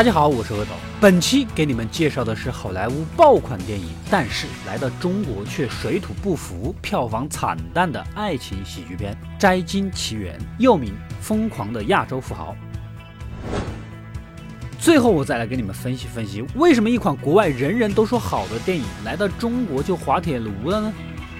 大家好，我是阿斗。本期给你们介绍的是好莱坞爆款电影，但是来到中国却水土不服、票房惨淡的爱情喜剧片《摘金奇缘》，又名《疯狂的亚洲富豪》。最后，我再来给你们分析分析，为什么一款国外人人都说好的电影，来到中国就滑铁卢了呢？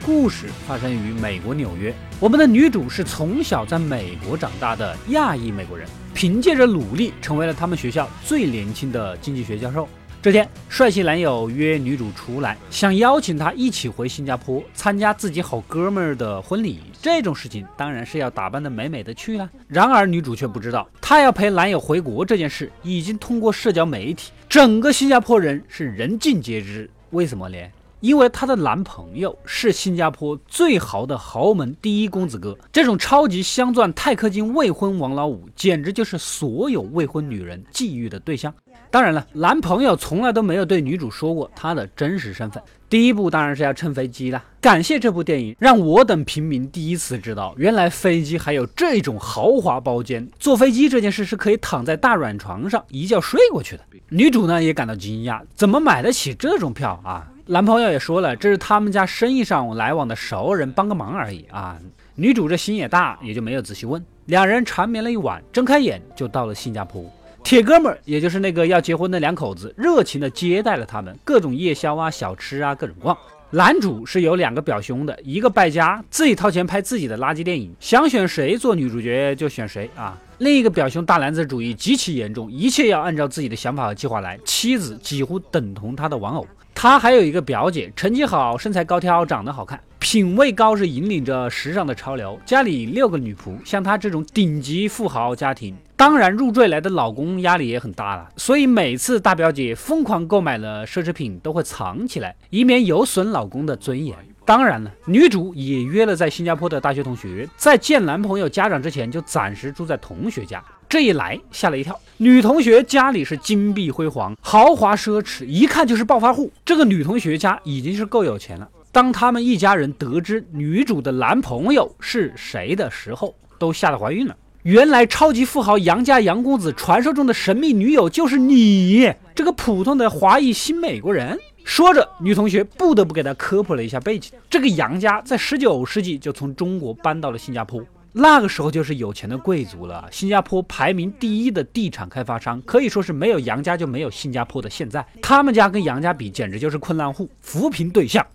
故事发生于美国纽约，我们的女主是从小在美国长大的亚裔美国人。凭借着努力，成为了他们学校最年轻的经济学教授。这天，帅气男友约女主出来，想邀请她一起回新加坡参加自己好哥们儿的婚礼。这种事情当然是要打扮的美美的去了。然而，女主却不知道，她要陪男友回国这件事已经通过社交媒体，整个新加坡人是人尽皆知。为什么呢？因为她的男朋友是新加坡最豪的豪门第一公子哥，这种超级镶钻钛克金未婚王老五，简直就是所有未婚女人觊觎的对象。当然了，男朋友从来都没有对女主说过他的真实身份。第一步当然是要乘飞机了。感谢这部电影，让我等平民第一次知道，原来飞机还有这种豪华包间。坐飞机这件事是可以躺在大软床上一觉睡过去的。女主呢也感到惊讶，怎么买得起这种票啊？男朋友也说了，这是他们家生意上来往的熟人帮个忙而已啊。女主这心也大，也就没有仔细问。两人缠绵了一晚，睁开眼就到了新加坡。铁哥们儿，也就是那个要结婚的两口子，热情的接待了他们，各种夜宵啊、小吃啊，各种逛。男主是有两个表兄的，一个败家，自己掏钱拍自己的垃圾电影，想选谁做女主角就选谁啊。另一个表兄大男子主义极其严重，一切要按照自己的想法和计划来，妻子几乎等同他的玩偶。他还有一个表姐，成绩好，身材高挑，长得好看，品味高，是引领着时尚的潮流。家里六个女仆，像她这种顶级富豪家庭，当然入赘来的老公压力也很大了。所以每次大表姐疯狂购买了奢侈品，都会藏起来，以免有损老公的尊严。当然了，女主也约了在新加坡的大学同学，在见男朋友家长之前，就暂时住在同学家。这一来吓了一跳，女同学家里是金碧辉煌、豪华奢侈，一看就是暴发户。这个女同学家已经是够有钱了。当他们一家人得知女主的男朋友是谁的时候，都吓得怀孕了。原来超级富豪杨家杨公子传说中的神秘女友就是你，这个普通的华裔新美国人。说着，女同学不得不给他科普了一下背景：这个杨家在十九世纪就从中国搬到了新加坡。那个时候就是有钱的贵族了，新加坡排名第一的地产开发商，可以说是没有杨家就没有新加坡的现在。他们家跟杨家比，简直就是困难户，扶贫对象。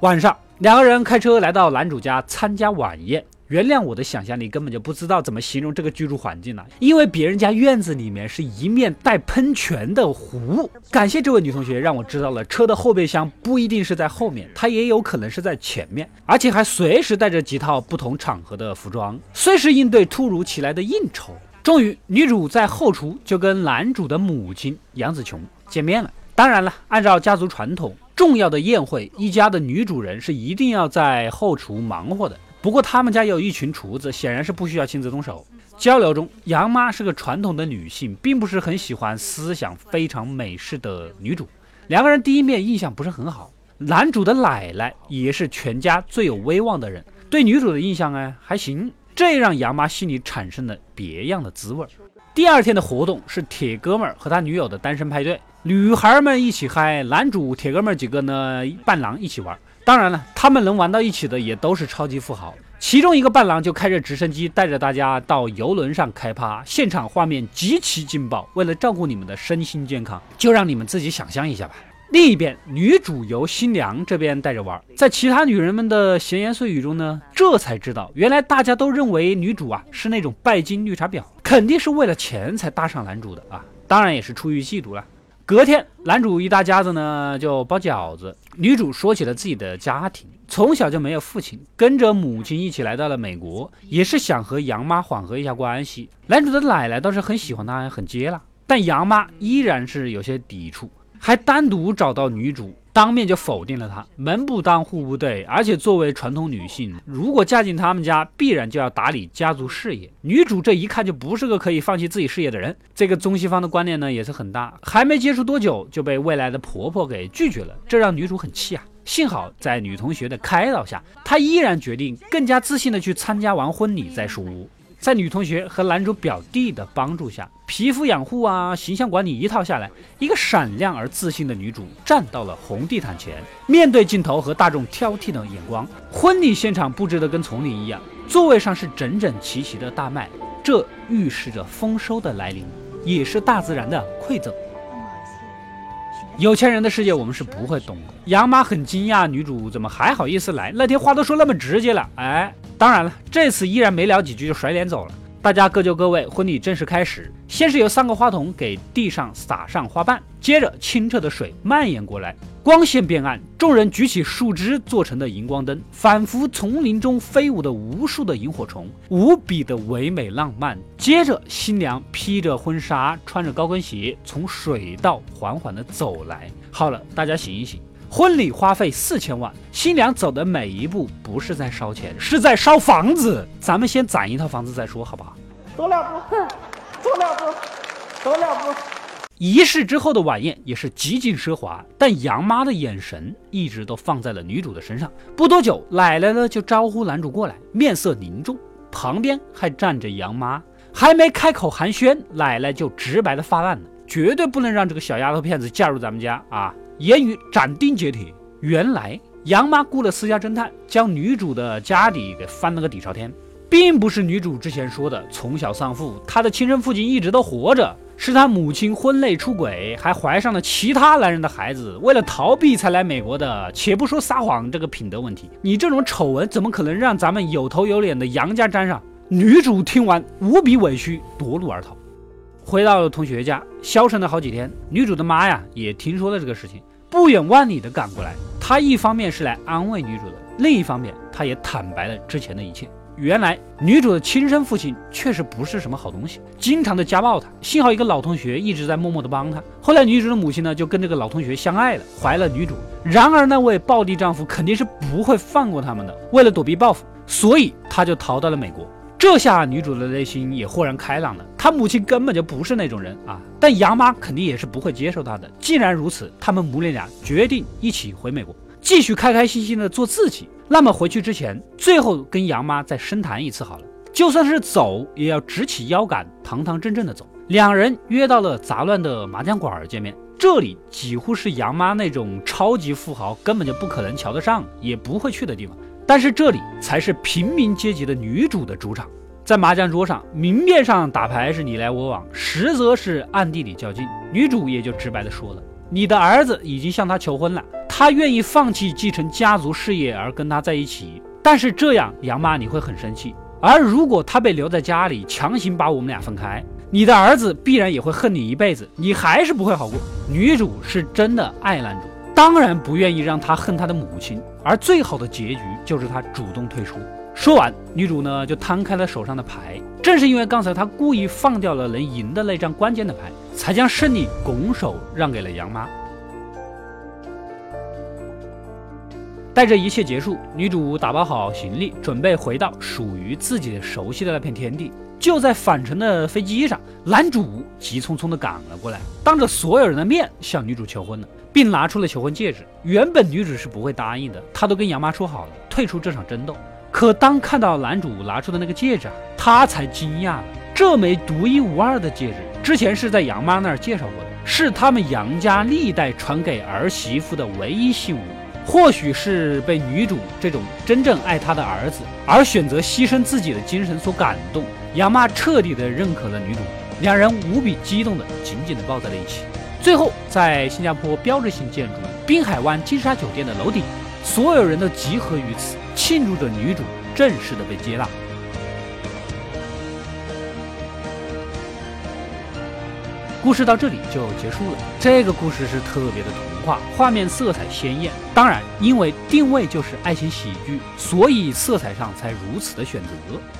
晚上，两个人开车来到男主家参加晚宴。原谅我的想象力根本就不知道怎么形容这个居住环境了，因为别人家院子里面是一面带喷泉的湖。感谢这位女同学让我知道了车的后备箱不一定是在后面，它也有可能是在前面，而且还随时带着几套不同场合的服装，随时应对突如其来的应酬。终于，女主在后厨就跟男主的母亲杨紫琼见面了。当然了，按照家族传统，重要的宴会，一家的女主人是一定要在后厨忙活的。不过他们家有一群厨子，显然是不需要亲自动手。交流中，杨妈是个传统的女性，并不是很喜欢思想非常美式的女主。两个人第一面印象不是很好。男主的奶奶也是全家最有威望的人，对女主的印象哎还行，这让杨妈心里产生了别样的滋味。第二天的活动是铁哥们儿和他女友的单身派对，女孩们一起嗨，男主铁哥们儿几个呢伴郎一起玩。当然了，他们能玩到一起的也都是超级富豪。其中一个伴郎就开着直升机带着大家到游轮上开趴，现场画面极其劲爆。为了照顾你们的身心健康，就让你们自己想象一下吧。另一边，女主由新娘这边带着玩，在其他女人们的闲言碎语中呢，这才知道原来大家都认为女主啊是那种拜金绿茶婊，肯定是为了钱才搭上男主的啊，当然也是出于嫉妒了。隔天，男主一大家子呢就包饺子。女主说起了自己的家庭，从小就没有父亲，跟着母亲一起来到了美国，也是想和杨妈缓和一下关系。男主的奶奶倒是很喜欢她，很接纳，但杨妈依然是有些抵触，还单独找到女主。当面就否定了他，门不当户不对，而且作为传统女性，如果嫁进他们家，必然就要打理家族事业。女主这一看就不是个可以放弃自己事业的人。这个中西方的观念呢也是很大，还没接触多久就被未来的婆婆给拒绝了，这让女主很气啊。幸好在女同学的开导下，她依然决定更加自信的去参加完婚礼再说。在女同学和男主表弟的帮助下，皮肤养护啊、形象管理一套下来，一个闪亮而自信的女主站到了红地毯前，面对镜头和大众挑剔的眼光。婚礼现场布置的跟丛林一样，座位上是整整齐齐的大麦，这预示着丰收的来临，也是大自然的馈赠。有钱人的世界我们是不会懂的。杨妈很惊讶，女主怎么还好意思来？那天话都说那么直接了，哎，当然了，这次依然没聊几句就甩脸走了。大家各就各位，婚礼正式开始。先是由三个花童给地上撒上花瓣，接着清澈的水蔓延过来，光线变暗，众人举起树枝做成的荧光灯，仿佛丛林中飞舞的无数的萤火虫，无比的唯美浪漫。接着，新娘披着婚纱，穿着高跟鞋，从水道缓缓地走来。好了，大家醒一醒。婚礼花费四千万，新娘走的每一步不是在烧钱，是在烧房子。咱们先攒一套房子再说，好不好？走两步，走两步，走两步。仪式之后的晚宴也是极尽奢华，但杨妈的眼神一直都放在了女主的身上。不多久，奶奶呢就招呼男主过来，面色凝重，旁边还站着杨妈，还没开口寒暄，奶奶就直白的发难了，绝对不能让这个小丫头片子嫁入咱们家啊！言语斩钉截铁。原来杨妈雇了私家侦探，将女主的家底给翻了个底朝天，并不是女主之前说的从小丧父，她的亲生父亲一直都活着，是她母亲婚内出轨，还怀上了其他男人的孩子，为了逃避才来美国的。且不说撒谎这个品德问题，你这种丑闻怎么可能让咱们有头有脸的杨家沾上？女主听完无比委屈，夺路而逃。回到了同学家，消沉了好几天，女主的妈呀也听说了这个事情。不远万里的赶过来，她一方面是来安慰女主的，另一方面她也坦白了之前的一切。原来女主的亲生父亲确实不是什么好东西，经常的家暴她。幸好一个老同学一直在默默的帮她。后来女主的母亲呢就跟这个老同学相爱了，怀了女主。然而那位暴力丈夫肯定是不会放过他们的，为了躲避报复，所以他就逃到了美国。这下女主的内心也豁然开朗了，他母亲根本就不是那种人啊！但杨妈肯定也是不会接受他的。既然如此，他们母女俩决定一起回美国，继续开开心心的做自己。那么回去之前，最后跟杨妈再深谈一次好了，就算是走，也要直起腰杆，堂堂正正的走。两人约到了杂乱的麻将馆见面，这里几乎是杨妈那种超级富豪根本就不可能瞧得上，也不会去的地方。但是这里才是平民阶级的女主的主场，在麻将桌上，明面上打牌是你来我往，实则是暗地里较劲。女主也就直白的说了：“你的儿子已经向她求婚了，他愿意放弃继承家族事业而跟他在一起。但是这样，杨妈你会很生气。而如果他被留在家里，强行把我们俩分开，你的儿子必然也会恨你一辈子，你还是不会好过。”女主是真的爱男主。当然不愿意让他恨他的母亲，而最好的结局就是他主动退出。说完，女主呢就摊开了手上的牌。正是因为刚才她故意放掉了能赢的那张关键的牌，才将胜利拱手让给了杨妈。待这一切结束，女主打包好行李，准备回到属于自己的熟悉的那片天地。就在返程的飞机上，男主急匆匆地赶了过来，当着所有人的面向女主求婚了。并拿出了求婚戒指。原本女主是不会答应的，她都跟杨妈说好了退出这场争斗。可当看到男主拿出的那个戒指，她才惊讶了。这枚独一无二的戒指，之前是在杨妈那儿介绍过的，是他们杨家历代传给儿媳妇的唯一信物。或许是被女主这种真正爱她的儿子而选择牺牲自己的精神所感动，杨妈彻底的认可了女主，两人无比激动的紧紧的抱在了一起。最后，在新加坡标志性建筑滨海湾金沙酒店的楼顶，所有人都集合于此，庆祝着女主正式的被接纳。故事到这里就结束了。这个故事是特别的童话，画面色彩鲜艳。当然，因为定位就是爱情喜剧，所以色彩上才如此的选择。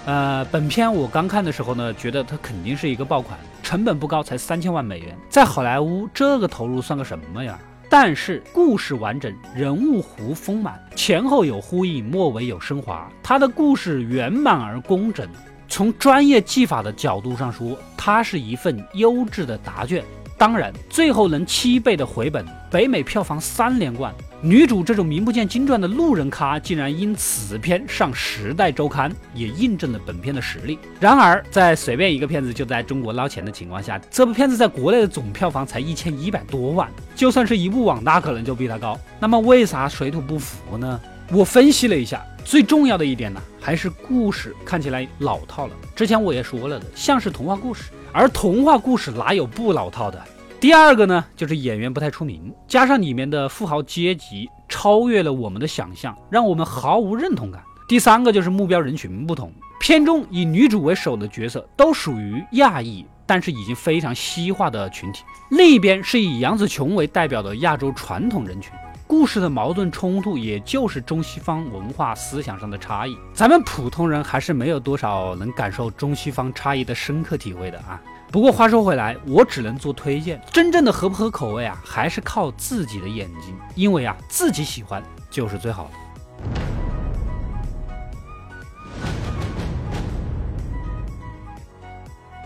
呃，本片我刚看的时候呢，觉得它肯定是一个爆款。成本不高，才三千万美元，在好莱坞这个投入算个什么呀？但是故事完整，人物弧丰满，前后有呼应，末尾有升华，他的故事圆满而工整。从专业技法的角度上说，它是一份优质的答卷。当然，最后能七倍的回本，北美票房三连冠，女主这种名不见经传的路人咖，竟然因此片上《时代周刊》，也印证了本片的实力。然而，在随便一个片子就在中国捞钱的情况下，这部片子在国内的总票房才一千一百多万，就算是一部网大，可能就比它高。那么，为啥水土不服呢？我分析了一下，最重要的一点呢，还是故事看起来老套了。之前我也说了的，像是童话故事，而童话故事哪有不老套的？第二个呢，就是演员不太出名，加上里面的富豪阶级超越了我们的想象，让我们毫无认同感。第三个就是目标人群不同，片中以女主为首的角色都属于亚裔，但是已经非常西化的群体；另一边是以杨紫琼为代表的亚洲传统人群。故事的矛盾冲突，也就是中西方文化思想上的差异。咱们普通人还是没有多少能感受中西方差异的深刻体会的啊。不过话说回来，我只能做推荐，真正的合不合口味啊，还是靠自己的眼睛，因为啊，自己喜欢就是最好的。